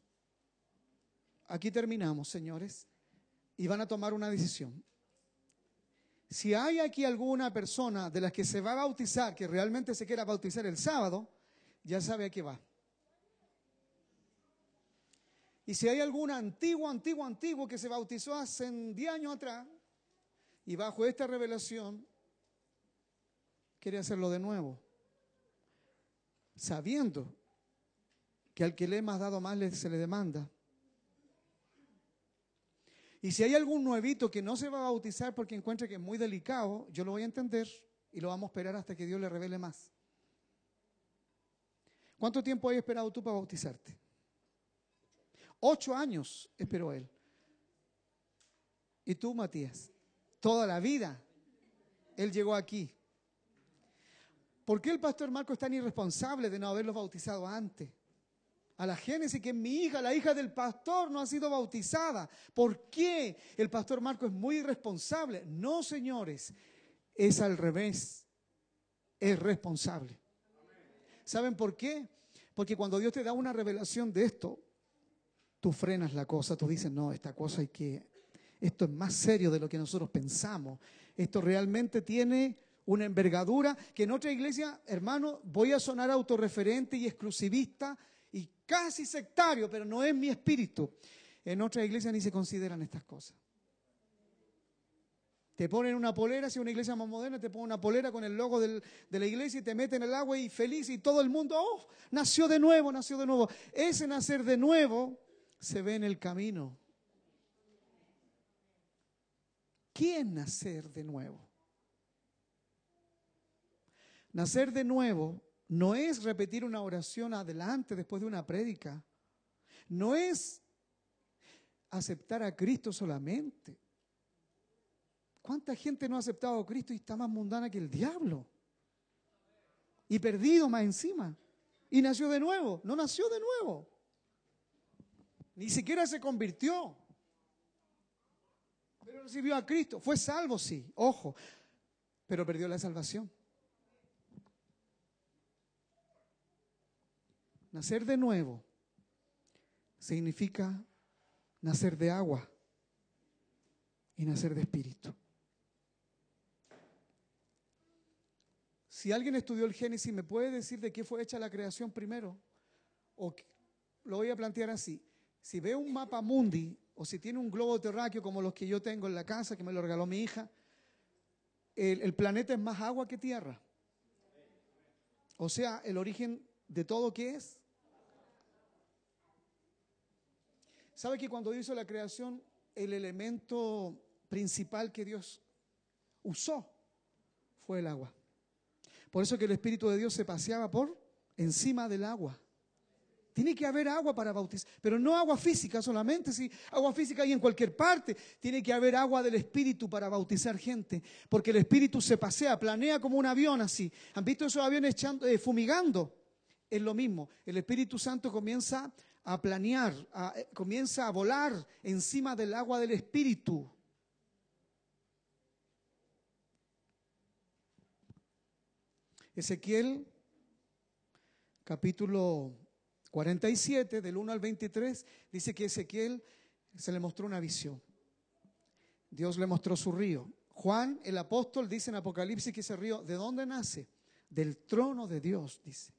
Aquí terminamos, señores, y van a tomar una decisión. Si hay aquí alguna persona de las que se va a bautizar, que realmente se quiera bautizar el sábado, ya sabe a qué va. Y si hay algún antiguo, antiguo, antiguo que se bautizó hace 10 años atrás y bajo esta revelación quiere hacerlo de nuevo, sabiendo que al que le hemos dado más se le demanda. Y si hay algún nuevito que no se va a bautizar porque encuentra que es muy delicado, yo lo voy a entender y lo vamos a esperar hasta que Dios le revele más. ¿Cuánto tiempo has esperado tú para bautizarte? Ocho años esperó él. ¿Y tú, Matías? Toda la vida. Él llegó aquí. ¿Por qué el pastor Marco es tan irresponsable de no haberlos bautizado antes? A la Génesis que mi hija, la hija del pastor, no ha sido bautizada. ¿Por qué? El pastor Marco es muy irresponsable. No, señores, es al revés. Es responsable. ¿Saben por qué? Porque cuando Dios te da una revelación de esto, tú frenas la cosa, tú dices, no, esta cosa hay que, esto es más serio de lo que nosotros pensamos. Esto realmente tiene una envergadura que en otra iglesia, hermano, voy a sonar autorreferente y exclusivista, y casi sectario, pero no es mi espíritu. En otra iglesia ni se consideran estas cosas. Te ponen una polera, si una iglesia más moderna, te ponen una polera con el logo de la iglesia y te meten en el agua y feliz y todo el mundo, oh, nació de nuevo, nació de nuevo. Ese nacer de nuevo se ve en el camino. ¿Quién nacer de nuevo? Nacer de nuevo no es repetir una oración adelante después de una prédica. No es aceptar a Cristo solamente. ¿Cuánta gente no ha aceptado a Cristo y está más mundana que el diablo? Y perdido más encima. Y nació de nuevo. No nació de nuevo. Ni siquiera se convirtió. Pero recibió a Cristo. Fue salvo, sí. Ojo. Pero perdió la salvación. Nacer de nuevo significa nacer de agua y nacer de espíritu. Si alguien estudió el Génesis, ¿me puede decir de qué fue hecha la creación primero? O lo voy a plantear así. Si ve un mapa mundi o si tiene un globo terráqueo como los que yo tengo en la casa, que me lo regaló mi hija, el, el planeta es más agua que tierra. O sea, el origen de todo que es ¿Sabe que cuando hizo la creación, el elemento principal que Dios usó fue el agua? Por eso que el Espíritu de Dios se paseaba por encima del agua. Tiene que haber agua para bautizar, pero no agua física solamente, si agua física hay en cualquier parte. Tiene que haber agua del Espíritu para bautizar gente, porque el Espíritu se pasea, planea como un avión así. ¿Han visto esos aviones echando, eh, fumigando? Es lo mismo. El Espíritu Santo comienza a planear, eh, comienza a volar encima del agua del Espíritu. Ezequiel, capítulo 47, del 1 al 23, dice que Ezequiel se le mostró una visión. Dios le mostró su río. Juan, el apóstol, dice en Apocalipsis que ese río, ¿de dónde nace? Del trono de Dios, dice.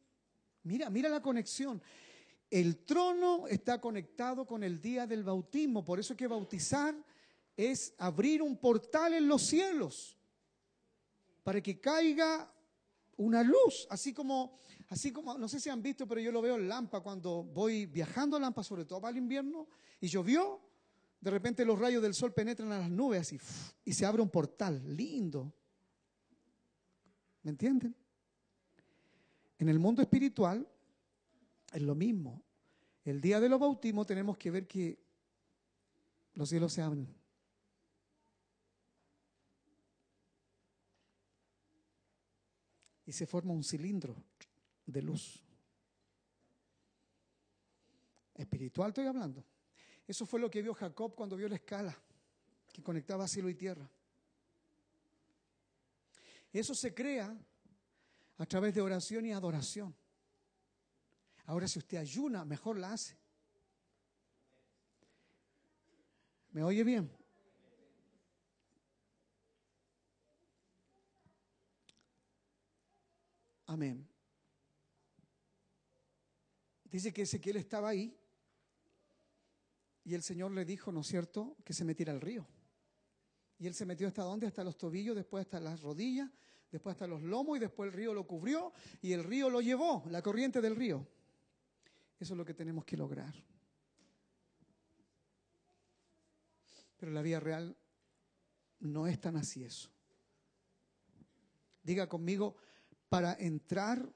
Mira, mira la conexión. El trono está conectado con el día del bautismo, por eso que bautizar es abrir un portal en los cielos para que caiga una luz, así como, así como, no sé si han visto, pero yo lo veo en Lampa cuando voy viajando a Lampa, sobre todo para el invierno, y llovió, de repente los rayos del sol penetran a las nubes y se abre un portal lindo. ¿Me entienden? En el mundo espiritual es lo mismo. El día de los bautismos tenemos que ver que los cielos se abren. Y se forma un cilindro de luz. Espiritual estoy hablando. Eso fue lo que vio Jacob cuando vio la escala que conectaba cielo y tierra. Eso se crea a través de oración y adoración. Ahora, si usted ayuna, mejor la hace. ¿Me oye bien? Amén. Dice que Ezequiel estaba ahí y el Señor le dijo, ¿no es cierto?, que se metiera al río. Y él se metió hasta dónde? Hasta los tobillos, después hasta las rodillas, después hasta los lomos y después el río lo cubrió y el río lo llevó, la corriente del río. Eso es lo que tenemos que lograr. Pero la vida real no es tan así eso. Diga conmigo, para entrar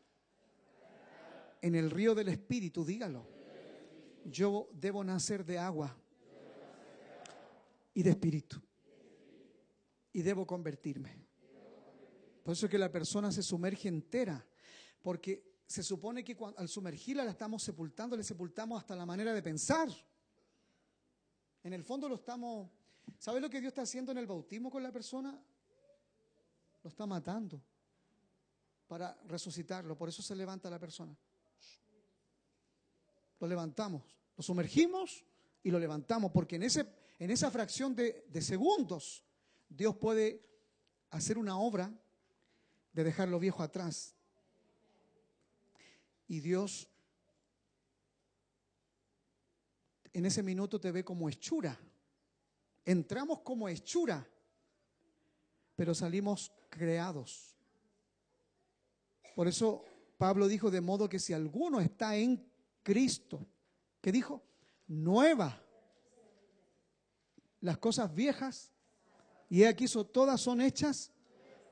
en el río del Espíritu, dígalo. Yo debo nacer de agua y de espíritu. Y debo convertirme. Por eso es que la persona se sumerge entera. Porque se supone que al sumergirla la estamos sepultando, le sepultamos hasta la manera de pensar. En el fondo lo estamos... ¿Sabes lo que Dios está haciendo en el bautismo con la persona? Lo está matando para resucitarlo. Por eso se levanta la persona. Lo levantamos, lo sumergimos y lo levantamos, porque en, ese, en esa fracción de, de segundos Dios puede hacer una obra de dejar lo viejo atrás. Y Dios en ese minuto te ve como hechura. Entramos como hechura, pero salimos creados. Por eso Pablo dijo, de modo que si alguno está en Cristo, ¿qué dijo? Nueva. Las cosas viejas, y aquí todas son hechas,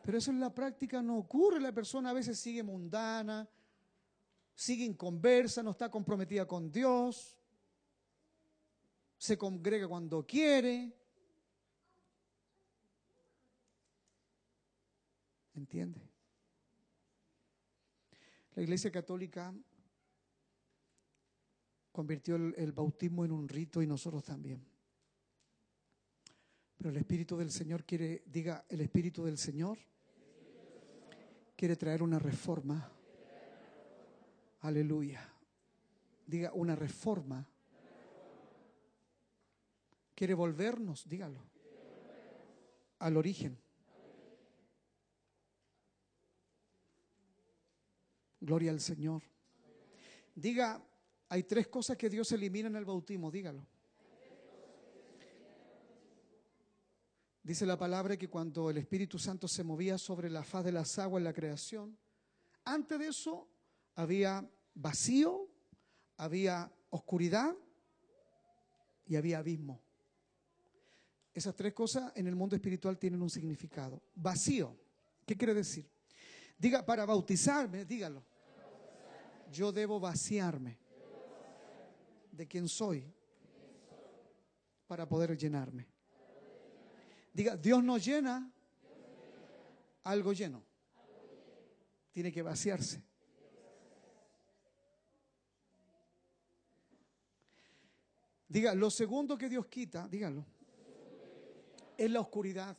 pero eso en la práctica no ocurre. La persona a veces sigue mundana, sigue inconversa, no está comprometida con Dios, se congrega cuando quiere. ¿Entiende? La Iglesia Católica convirtió el, el, bautismo en un rito y nosotros también. Pero el Espíritu del Señor quiere, diga, el Espíritu del Señor quiere traer una reforma. Aleluya. Diga, una reforma Quiere volvernos, dígalo, al origen. Gloria al Señor. Diga, hay tres cosas que Dios elimina en el bautismo, dígalo. Dice la palabra que cuando el Espíritu Santo se movía sobre la faz de las aguas en la creación, antes de eso había vacío, había oscuridad y había abismo. Esas tres cosas en el mundo espiritual tienen un significado. Vacío. ¿Qué quiere decir? Diga, para bautizarme, dígalo. Yo debo vaciarme de quién soy para poder llenarme. Diga, Dios no llena algo lleno. Tiene que vaciarse. Diga, lo segundo que Dios quita, dígalo es la oscuridad.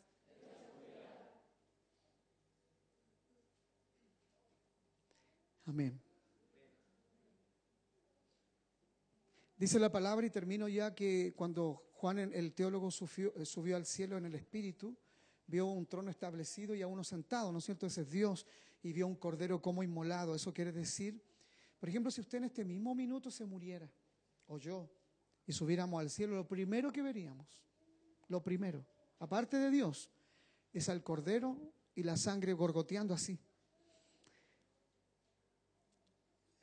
Amén. Dice la palabra y termino ya que cuando Juan el teólogo eh, subió, al cielo en el Espíritu, vio un trono establecido y a uno sentado, ¿no es cierto? Ese es Dios y vio un cordero como inmolado. Eso quiere decir, por ejemplo, si usted en este mismo minuto se muriera, o yo, y subiéramos al cielo, lo primero que veríamos, lo primero, aparte de Dios, es al cordero y la sangre gorgoteando así.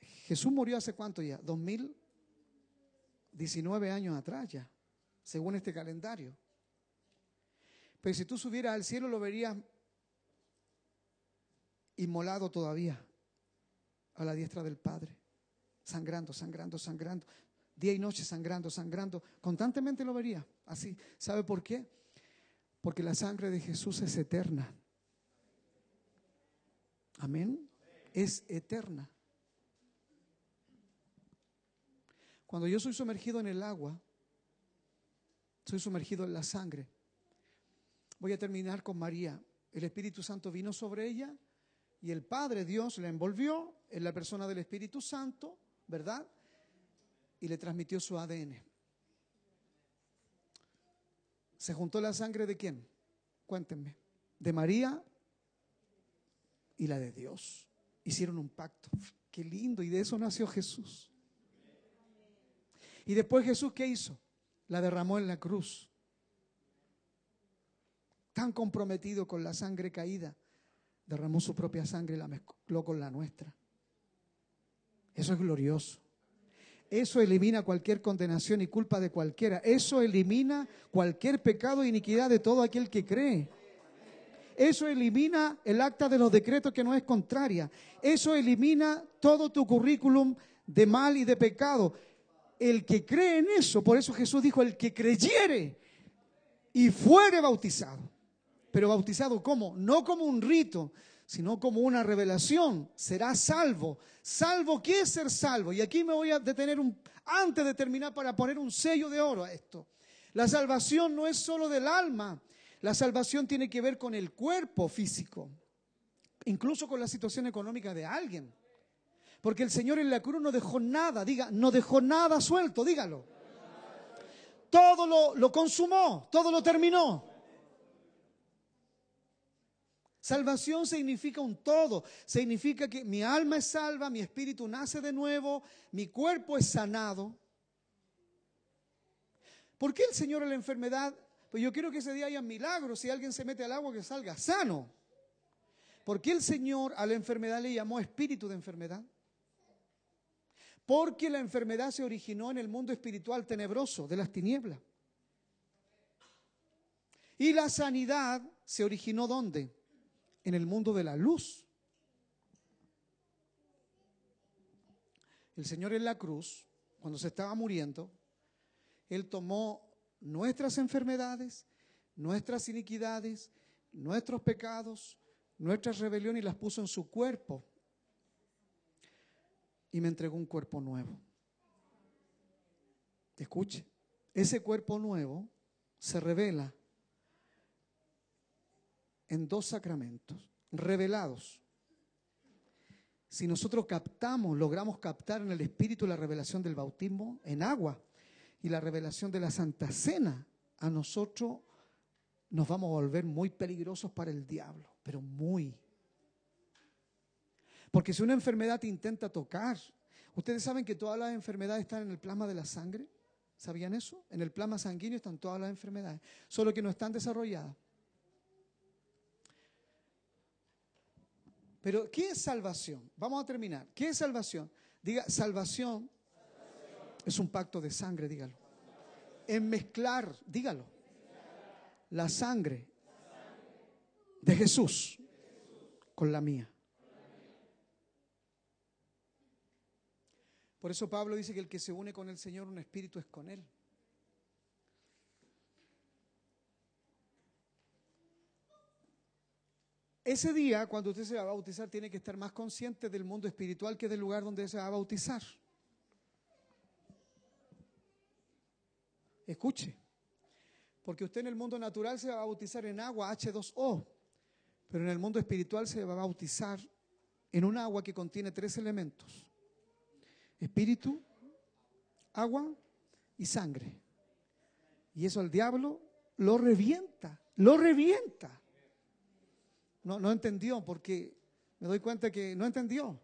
Jesús murió hace cuánto ya? 2019 años atrás ya, según este calendario. Pero si tú subieras al cielo lo verías inmolado todavía a la diestra del Padre, sangrando, sangrando, sangrando, día y noche sangrando, sangrando, constantemente lo vería así. ¿Sabe por qué? Porque la sangre de Jesús es eterna. Amén. Es eterna. Cuando yo soy sumergido en el agua, soy sumergido en la sangre. Voy a terminar con María. El Espíritu Santo vino sobre ella y el Padre Dios la envolvió en la persona del Espíritu Santo, ¿verdad? Y le transmitió su ADN. ¿Se juntó la sangre de quién? Cuéntenme. De María y la de Dios. Hicieron un pacto. Qué lindo. Y de eso nació Jesús. Y después Jesús, ¿qué hizo? La derramó en la cruz. Tan comprometido con la sangre caída, derramó su propia sangre y la mezcló con la nuestra. Eso es glorioso. Eso elimina cualquier condenación y culpa de cualquiera. Eso elimina cualquier pecado e iniquidad de todo aquel que cree. Eso elimina el acta de los decretos que no es contraria. Eso elimina todo tu currículum de mal y de pecado. El que cree en eso, por eso Jesús dijo, el que creyere y fuere bautizado. Pero bautizado ¿cómo? No como un rito, sino como una revelación. Será salvo. ¿Salvo qué es ser salvo? Y aquí me voy a detener un, antes de terminar para poner un sello de oro a esto. La salvación no es solo del alma, la salvación tiene que ver con el cuerpo físico, incluso con la situación económica de alguien. Porque el Señor en la cruz no dejó nada, diga, no dejó nada suelto, dígalo. Todo lo, lo consumó, todo lo terminó. Salvación significa un todo, significa que mi alma es salva, mi espíritu nace de nuevo, mi cuerpo es sanado. ¿Por qué el Señor en la enfermedad pues yo quiero que ese día haya milagros. Si alguien se mete al agua, que salga sano. ¿Por qué el Señor a la enfermedad le llamó espíritu de enfermedad? Porque la enfermedad se originó en el mundo espiritual tenebroso de las tinieblas. Y la sanidad se originó ¿dónde? En el mundo de la luz. El Señor en la cruz, cuando se estaba muriendo, Él tomó nuestras enfermedades, nuestras iniquidades, nuestros pecados, nuestras rebeliones y las puso en su cuerpo. Y me entregó un cuerpo nuevo. Escuche, ese cuerpo nuevo se revela en dos sacramentos revelados. Si nosotros captamos, logramos captar en el Espíritu la revelación del bautismo en agua, y la revelación de la Santa Cena, a nosotros nos vamos a volver muy peligrosos para el diablo, pero muy. Porque si una enfermedad te intenta tocar, ustedes saben que todas las enfermedades están en el plasma de la sangre. ¿Sabían eso? En el plasma sanguíneo están todas las enfermedades, solo que no están desarrolladas. Pero, ¿qué es salvación? Vamos a terminar. ¿Qué es salvación? Diga, salvación es un pacto de sangre, dígalo. En mezclar, dígalo. La sangre de Jesús con la mía. Por eso Pablo dice que el que se une con el Señor, un espíritu es con Él. Ese día, cuando usted se va a bautizar, tiene que estar más consciente del mundo espiritual que del lugar donde se va a bautizar. Escuche, porque usted en el mundo natural se va a bautizar en agua H2O, pero en el mundo espiritual se va a bautizar en un agua que contiene tres elementos. Espíritu, agua y sangre. Y eso al diablo lo revienta, lo revienta. No, no entendió porque me doy cuenta que no entendió.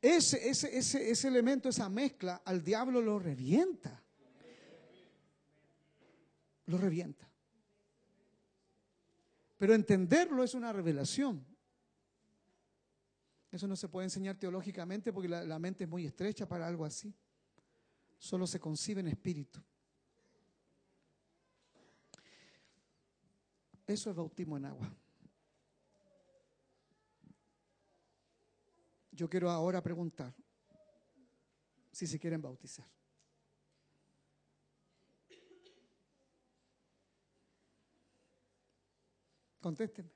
Ese, ese, ese, ese elemento, esa mezcla, al diablo lo revienta lo revienta. Pero entenderlo es una revelación. Eso no se puede enseñar teológicamente porque la, mente es muy estrecha para algo así. Solo se concibe en espíritu. Eso es bautismo en agua. Yo quiero ahora preguntar si se quieren bautizar. Contéstenme.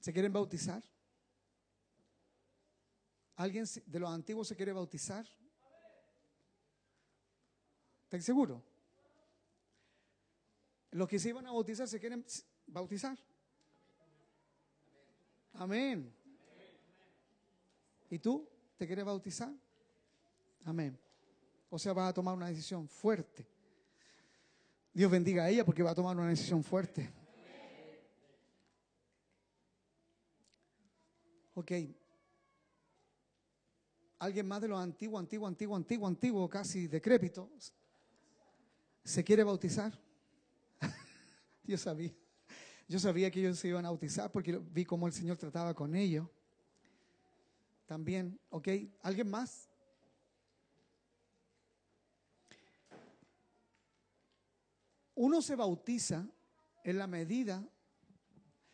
¿Se quieren bautizar? ¿Alguien de los antiguos se quiere bautizar? ¿Están seguros? Los que se iban a bautizar se quieren bautizar. Amén. ¿Y tú te quieres bautizar? Amén. O sea, vas a tomar una decisión fuerte. Dios bendiga a ella porque va a tomar una decisión fuerte. Ok. Alguien más de los antiguos, antiguo, antiguo, antiguo, antiguo, casi decrépito, se quiere bautizar. [laughs] Yo sabía. Yo sabía que ellos se iban a bautizar porque vi cómo el Señor trataba con ellos. También, ¿ok? ¿Alguien más? Uno se bautiza en la medida.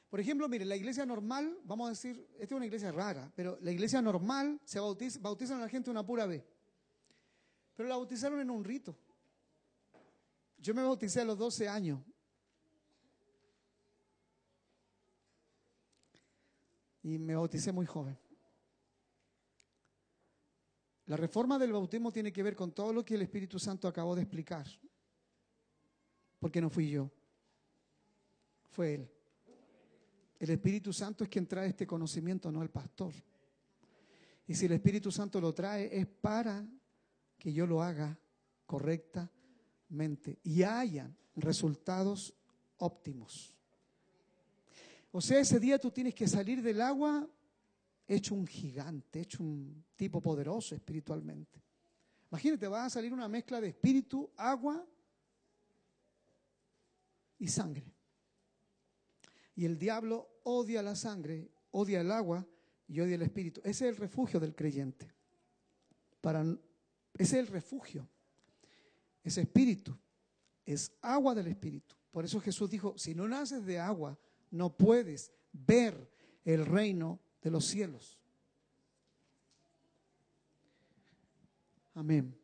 Por ejemplo, mire, la iglesia normal, vamos a decir, esta es una iglesia rara, pero la iglesia normal se bautiza, bautizan a la gente una pura vez. Pero la bautizaron en un rito. Yo me bauticé a los 12 años Y me bauticé muy joven. La reforma del bautismo tiene que ver con todo lo que el Espíritu Santo acabó de explicar. Porque no fui yo, fue Él. El Espíritu Santo es quien trae este conocimiento, no el pastor. Y si el Espíritu Santo lo trae es para que yo lo haga correctamente y hayan resultados óptimos. O sea, ese día tú tienes que salir del agua hecho un gigante, hecho un tipo poderoso espiritualmente. Imagínate, va a salir una mezcla de espíritu, agua y sangre. Y el diablo odia la sangre, odia el agua y odia el espíritu. Ese es el refugio del creyente. Para, ese es el refugio. Ese espíritu es agua del espíritu. Por eso Jesús dijo, si no naces de agua, no puedes ver el reino de los cielos. Amén.